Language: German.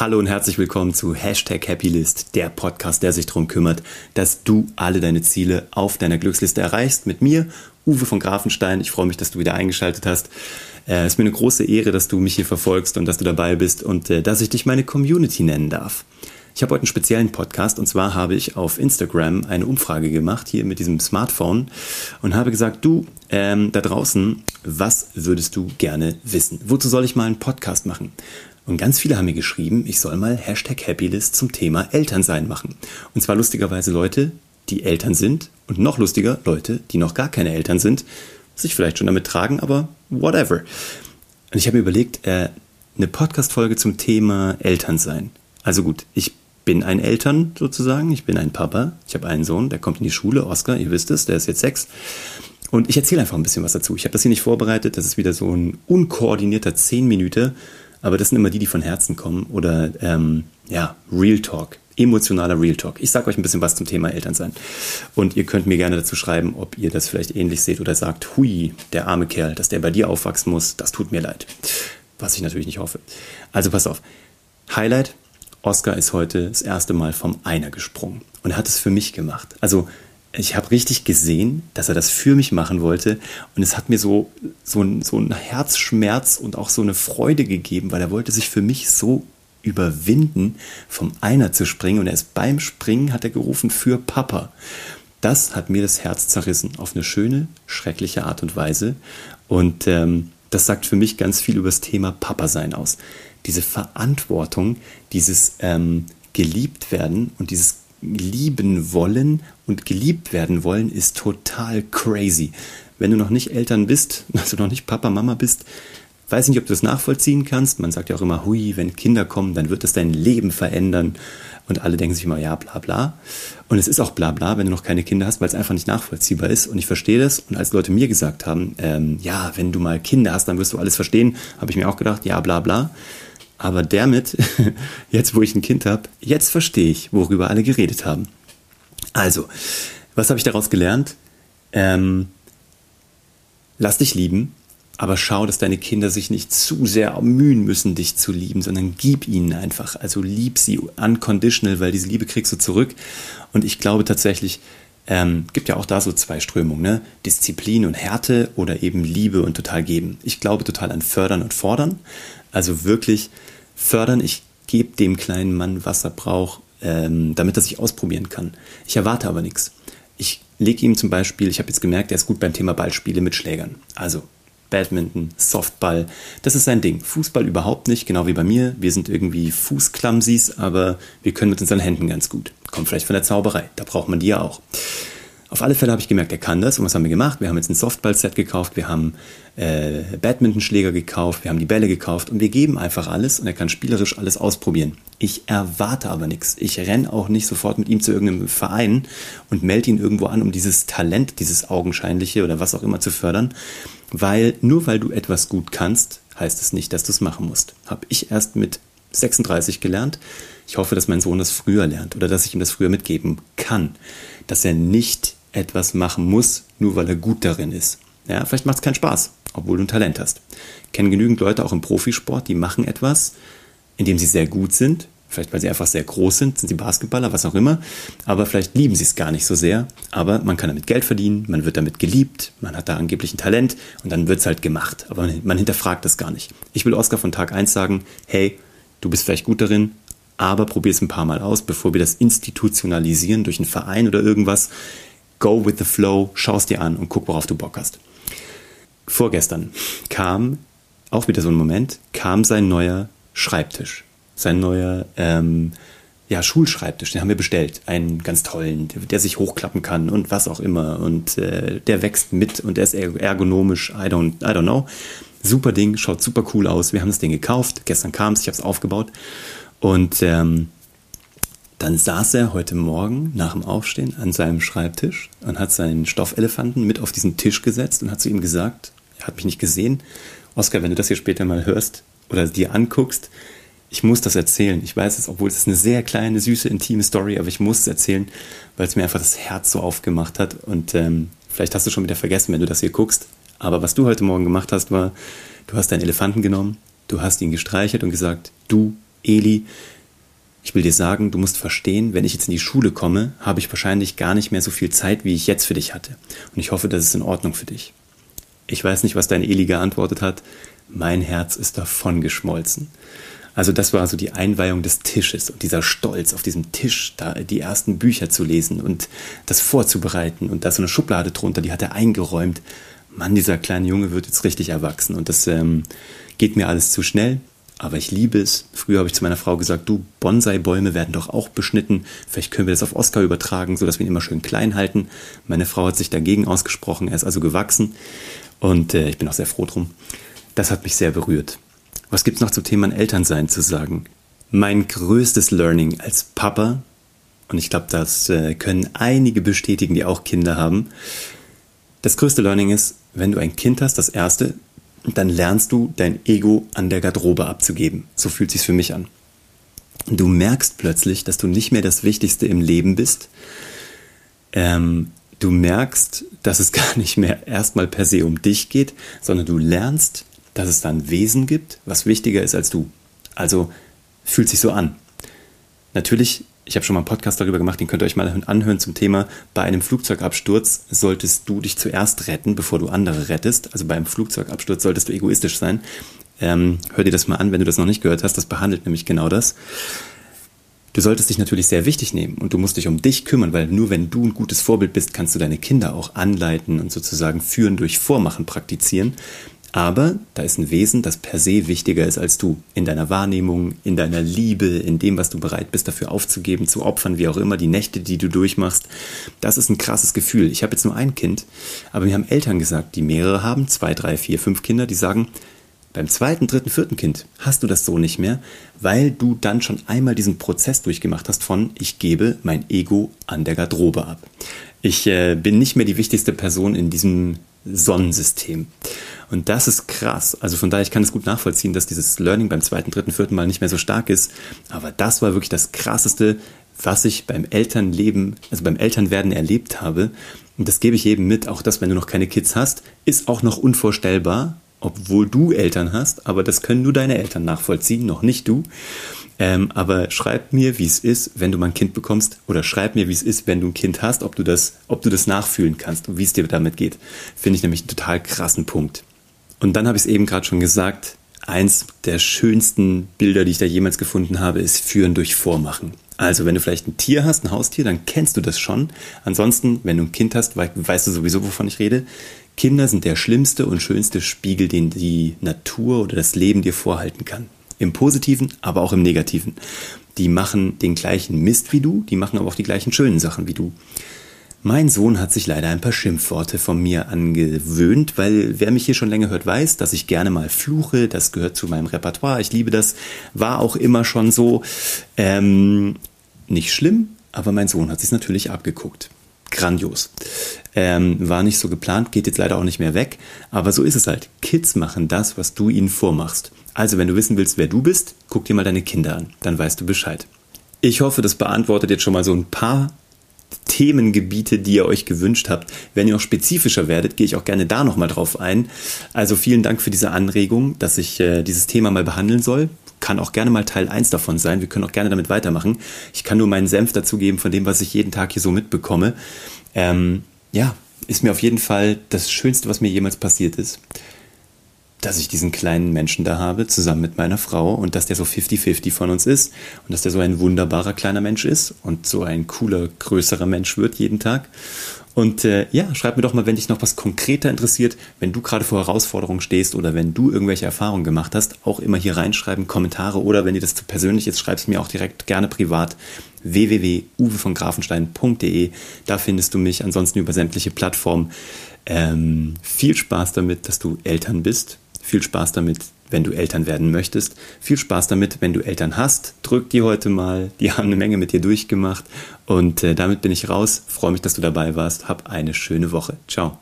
Hallo und herzlich willkommen zu Hashtag Happylist, der Podcast, der sich darum kümmert, dass du alle deine Ziele auf deiner Glücksliste erreichst. Mit mir, Uwe von Grafenstein. Ich freue mich, dass du wieder eingeschaltet hast. Äh, es ist mir eine große Ehre, dass du mich hier verfolgst und dass du dabei bist und äh, dass ich dich meine Community nennen darf. Ich habe heute einen speziellen Podcast und zwar habe ich auf Instagram eine Umfrage gemacht, hier mit diesem Smartphone und habe gesagt, du ähm, da draußen, was würdest du gerne wissen? Wozu soll ich mal einen Podcast machen? Und ganz viele haben mir geschrieben, ich soll mal Hashtag Happylist zum Thema Elternsein machen. Und zwar lustigerweise Leute, die Eltern sind und noch lustiger Leute, die noch gar keine Eltern sind, sich vielleicht schon damit tragen, aber whatever. Und ich habe mir überlegt, äh, eine Podcast-Folge zum Thema Elternsein. Also gut, ich bin ein Eltern sozusagen, ich bin ein Papa, ich habe einen Sohn, der kommt in die Schule, Oscar, ihr wisst es, der ist jetzt sechs. Und ich erzähle einfach ein bisschen was dazu. Ich habe das hier nicht vorbereitet, das ist wieder so ein unkoordinierter 10 Minuten, aber das sind immer die, die von Herzen kommen oder ähm, ja, Real Talk, emotionaler Real Talk. Ich sage euch ein bisschen was zum Thema Elternsein. Und ihr könnt mir gerne dazu schreiben, ob ihr das vielleicht ähnlich seht oder sagt, hui, der arme Kerl, dass der bei dir aufwachsen muss, das tut mir leid. Was ich natürlich nicht hoffe. Also pass auf. Highlight, Oscar ist heute das erste Mal vom Einer gesprungen und er hat es für mich gemacht. Also ich habe richtig gesehen, dass er das für mich machen wollte. Und es hat mir so, so, ein, so ein Herzschmerz und auch so eine Freude gegeben, weil er wollte sich für mich so überwinden, vom Einer zu springen. Und erst beim Springen hat er gerufen für Papa. Das hat mir das Herz zerrissen auf eine schöne, schreckliche Art und Weise. Und ähm, das sagt für mich ganz viel über das Thema Papa sein aus. Diese Verantwortung, dieses ähm, geliebt werden und dieses lieben wollen und geliebt werden wollen ist total crazy. Wenn du noch nicht Eltern bist, also noch nicht Papa, Mama bist, weiß nicht, ob du das nachvollziehen kannst. Man sagt ja auch immer, hui, wenn Kinder kommen, dann wird das dein Leben verändern. Und alle denken sich immer, ja, bla bla. Und es ist auch bla bla, wenn du noch keine Kinder hast, weil es einfach nicht nachvollziehbar ist. Und ich verstehe das. Und als Leute mir gesagt haben, ähm, ja, wenn du mal Kinder hast, dann wirst du alles verstehen, habe ich mir auch gedacht, ja, bla bla. Aber damit, jetzt wo ich ein Kind habe, jetzt verstehe ich, worüber alle geredet haben. Also, was habe ich daraus gelernt? Ähm, lass dich lieben, aber schau, dass deine Kinder sich nicht zu sehr mühen müssen, dich zu lieben, sondern gib ihnen einfach. Also lieb sie unconditional, weil diese Liebe kriegst du zurück. Und ich glaube tatsächlich, ähm, gibt ja auch da so zwei Strömungen, ne? Disziplin und Härte oder eben Liebe und total geben. Ich glaube total an Fördern und Fordern. Also wirklich fördern. Ich gebe dem kleinen Mann, was er braucht, ähm, damit er sich ausprobieren kann. Ich erwarte aber nichts. Ich lege ihm zum Beispiel, ich habe jetzt gemerkt, er ist gut beim Thema Ballspiele mit Schlägern. Also Badminton, Softball, das ist sein Ding. Fußball überhaupt nicht, genau wie bei mir. Wir sind irgendwie Fußklamsis, aber wir können mit unseren Händen ganz gut. Kommt vielleicht von der Zauberei, da braucht man die ja auch. Auf alle Fälle habe ich gemerkt, er kann das. Und was haben wir gemacht? Wir haben jetzt ein Softball-Set gekauft, wir haben äh, Badmintonschläger gekauft, wir haben die Bälle gekauft und wir geben einfach alles und er kann spielerisch alles ausprobieren. Ich erwarte aber nichts. Ich renne auch nicht sofort mit ihm zu irgendeinem Verein und melde ihn irgendwo an, um dieses Talent, dieses Augenscheinliche oder was auch immer zu fördern. Weil nur weil du etwas gut kannst, heißt es nicht, dass du es machen musst. Habe ich erst mit 36 gelernt. Ich hoffe, dass mein Sohn das früher lernt oder dass ich ihm das früher mitgeben kann. Dass er nicht etwas machen muss, nur weil er gut darin ist. Ja, vielleicht macht es keinen Spaß, obwohl du ein Talent hast. Ich kenne genügend Leute auch im Profisport, die machen etwas, in dem sie sehr gut sind. Vielleicht weil sie einfach sehr groß sind, sind sie Basketballer, was auch immer. Aber vielleicht lieben sie es gar nicht so sehr. Aber man kann damit Geld verdienen, man wird damit geliebt, man hat da angeblich ein Talent und dann wird es halt gemacht. Aber man hinterfragt das gar nicht. Ich will Oscar von Tag 1 sagen, hey, du bist vielleicht gut darin, aber probier es ein paar Mal aus, bevor wir das institutionalisieren durch einen Verein oder irgendwas go with the flow, schaust dir an und guck, worauf du Bock hast. Vorgestern kam, auch wieder so ein Moment, kam sein neuer Schreibtisch. Sein neuer ähm, ja, Schulschreibtisch, den haben wir bestellt. Einen ganz tollen, der, der sich hochklappen kann und was auch immer. Und äh, der wächst mit und der ist ergonomisch, I don't, I don't know. Super Ding, schaut super cool aus. Wir haben das Ding gekauft. Gestern kam es, ich habe es aufgebaut. Und ähm, dann saß er heute Morgen nach dem Aufstehen an seinem Schreibtisch und hat seinen Stoffelefanten mit auf diesen Tisch gesetzt und hat zu ihm gesagt, er hat mich nicht gesehen, Oskar, wenn du das hier später mal hörst oder dir anguckst, ich muss das erzählen. Ich weiß es, obwohl es eine sehr kleine, süße, intime Story, aber ich muss es erzählen, weil es mir einfach das Herz so aufgemacht hat. Und ähm, vielleicht hast du schon wieder vergessen, wenn du das hier guckst. Aber was du heute Morgen gemacht hast, war, du hast deinen Elefanten genommen, du hast ihn gestreichelt und gesagt, du Eli, ich will dir sagen, du musst verstehen, wenn ich jetzt in die Schule komme, habe ich wahrscheinlich gar nicht mehr so viel Zeit, wie ich jetzt für dich hatte. Und ich hoffe, das ist in Ordnung für dich. Ich weiß nicht, was dein Eli geantwortet hat. Mein Herz ist davon geschmolzen. Also das war so die Einweihung des Tisches und dieser Stolz auf diesem Tisch, da die ersten Bücher zu lesen und das vorzubereiten und da so eine Schublade drunter, die hat er eingeräumt. Mann, dieser kleine Junge wird jetzt richtig erwachsen und das ähm, geht mir alles zu schnell. Aber ich liebe es. Früher habe ich zu meiner Frau gesagt, du, Bonsai-Bäume werden doch auch beschnitten. Vielleicht können wir das auf Oscar übertragen, sodass wir ihn immer schön klein halten. Meine Frau hat sich dagegen ausgesprochen. Er ist also gewachsen. Und äh, ich bin auch sehr froh drum. Das hat mich sehr berührt. Was gibt es noch zum Thema Elternsein zu sagen? Mein größtes Learning als Papa, und ich glaube, das äh, können einige bestätigen, die auch Kinder haben. Das größte Learning ist, wenn du ein Kind hast, das erste, dann lernst du dein Ego an der Garderobe abzugeben. So fühlt sich für mich an. Du merkst plötzlich, dass du nicht mehr das Wichtigste im Leben bist. Ähm, du merkst, dass es gar nicht mehr erstmal per se um dich geht, sondern du lernst, dass es da ein Wesen gibt, was wichtiger ist als du. Also fühlt sich so an. Natürlich, ich habe schon mal einen Podcast darüber gemacht, den könnt ihr euch mal anhören zum Thema, bei einem Flugzeugabsturz solltest du dich zuerst retten, bevor du andere rettest. Also beim Flugzeugabsturz solltest du egoistisch sein. Ähm, hör dir das mal an, wenn du das noch nicht gehört hast. Das behandelt nämlich genau das. Du solltest dich natürlich sehr wichtig nehmen und du musst dich um dich kümmern, weil nur wenn du ein gutes Vorbild bist, kannst du deine Kinder auch anleiten und sozusagen führen durch Vormachen praktizieren. Aber da ist ein Wesen, das per se wichtiger ist als du. In deiner Wahrnehmung, in deiner Liebe, in dem, was du bereit bist dafür aufzugeben, zu opfern, wie auch immer, die Nächte, die du durchmachst. Das ist ein krasses Gefühl. Ich habe jetzt nur ein Kind, aber mir haben Eltern gesagt, die mehrere haben, zwei, drei, vier, fünf Kinder, die sagen, beim zweiten, dritten, vierten Kind hast du das so nicht mehr, weil du dann schon einmal diesen Prozess durchgemacht hast von ich gebe mein Ego an der Garderobe ab. Ich äh, bin nicht mehr die wichtigste Person in diesem Sonnensystem. Und das ist krass. Also von daher, ich kann es gut nachvollziehen, dass dieses Learning beim zweiten, dritten, vierten Mal nicht mehr so stark ist. Aber das war wirklich das Krasseste, was ich beim Elternleben, also beim Elternwerden erlebt habe. Und das gebe ich eben mit. Auch das, wenn du noch keine Kids hast, ist auch noch unvorstellbar, obwohl du Eltern hast. Aber das können nur deine Eltern nachvollziehen, noch nicht du. Ähm, aber schreib mir, wie es ist, wenn du mal ein Kind bekommst, oder schreib mir, wie es ist, wenn du ein Kind hast, ob du das, ob du das nachfühlen kannst und wie es dir damit geht. Finde ich nämlich einen total krassen Punkt. Und dann habe ich es eben gerade schon gesagt, eins der schönsten Bilder, die ich da jemals gefunden habe, ist Führen durch Vormachen. Also, wenn du vielleicht ein Tier hast, ein Haustier, dann kennst du das schon. Ansonsten, wenn du ein Kind hast, weißt du sowieso, wovon ich rede. Kinder sind der schlimmste und schönste Spiegel, den die Natur oder das Leben dir vorhalten kann. Im Positiven, aber auch im Negativen. Die machen den gleichen Mist wie du, die machen aber auch die gleichen schönen Sachen wie du. Mein Sohn hat sich leider ein paar Schimpfworte von mir angewöhnt, weil wer mich hier schon länger hört, weiß, dass ich gerne mal fluche. Das gehört zu meinem Repertoire. Ich liebe das. War auch immer schon so. Ähm, nicht schlimm, aber mein Sohn hat sich natürlich abgeguckt. Grandios. Ähm, war nicht so geplant, geht jetzt leider auch nicht mehr weg. Aber so ist es halt. Kids machen das, was du ihnen vormachst. Also, wenn du wissen willst, wer du bist, guck dir mal deine Kinder an. Dann weißt du Bescheid. Ich hoffe, das beantwortet jetzt schon mal so ein paar Themengebiete, die ihr euch gewünscht habt. Wenn ihr noch spezifischer werdet, gehe ich auch gerne da nochmal drauf ein. Also vielen Dank für diese Anregung, dass ich äh, dieses Thema mal behandeln soll. Kann auch gerne mal Teil 1 davon sein. Wir können auch gerne damit weitermachen. Ich kann nur meinen Senf dazugeben von dem, was ich jeden Tag hier so mitbekomme. Ähm, ja, ist mir auf jeden Fall das Schönste, was mir jemals passiert ist dass ich diesen kleinen Menschen da habe, zusammen mit meiner Frau und dass der so 50-50 von uns ist und dass der so ein wunderbarer kleiner Mensch ist und so ein cooler, größerer Mensch wird jeden Tag. Und äh, ja, schreib mir doch mal, wenn dich noch was konkreter interessiert, wenn du gerade vor Herausforderungen stehst oder wenn du irgendwelche Erfahrungen gemacht hast, auch immer hier reinschreiben, Kommentare oder wenn dir das zu persönlich ist, schreib es mir auch direkt gerne privat www.uwevongrafenstein.de. Da findest du mich ansonsten über sämtliche Plattformen. Ähm, viel Spaß damit, dass du Eltern bist viel Spaß damit, wenn du Eltern werden möchtest. Viel Spaß damit, wenn du Eltern hast. Drück die heute mal. Die haben eine Menge mit dir durchgemacht. Und äh, damit bin ich raus. Freue mich, dass du dabei warst. Hab eine schöne Woche. Ciao.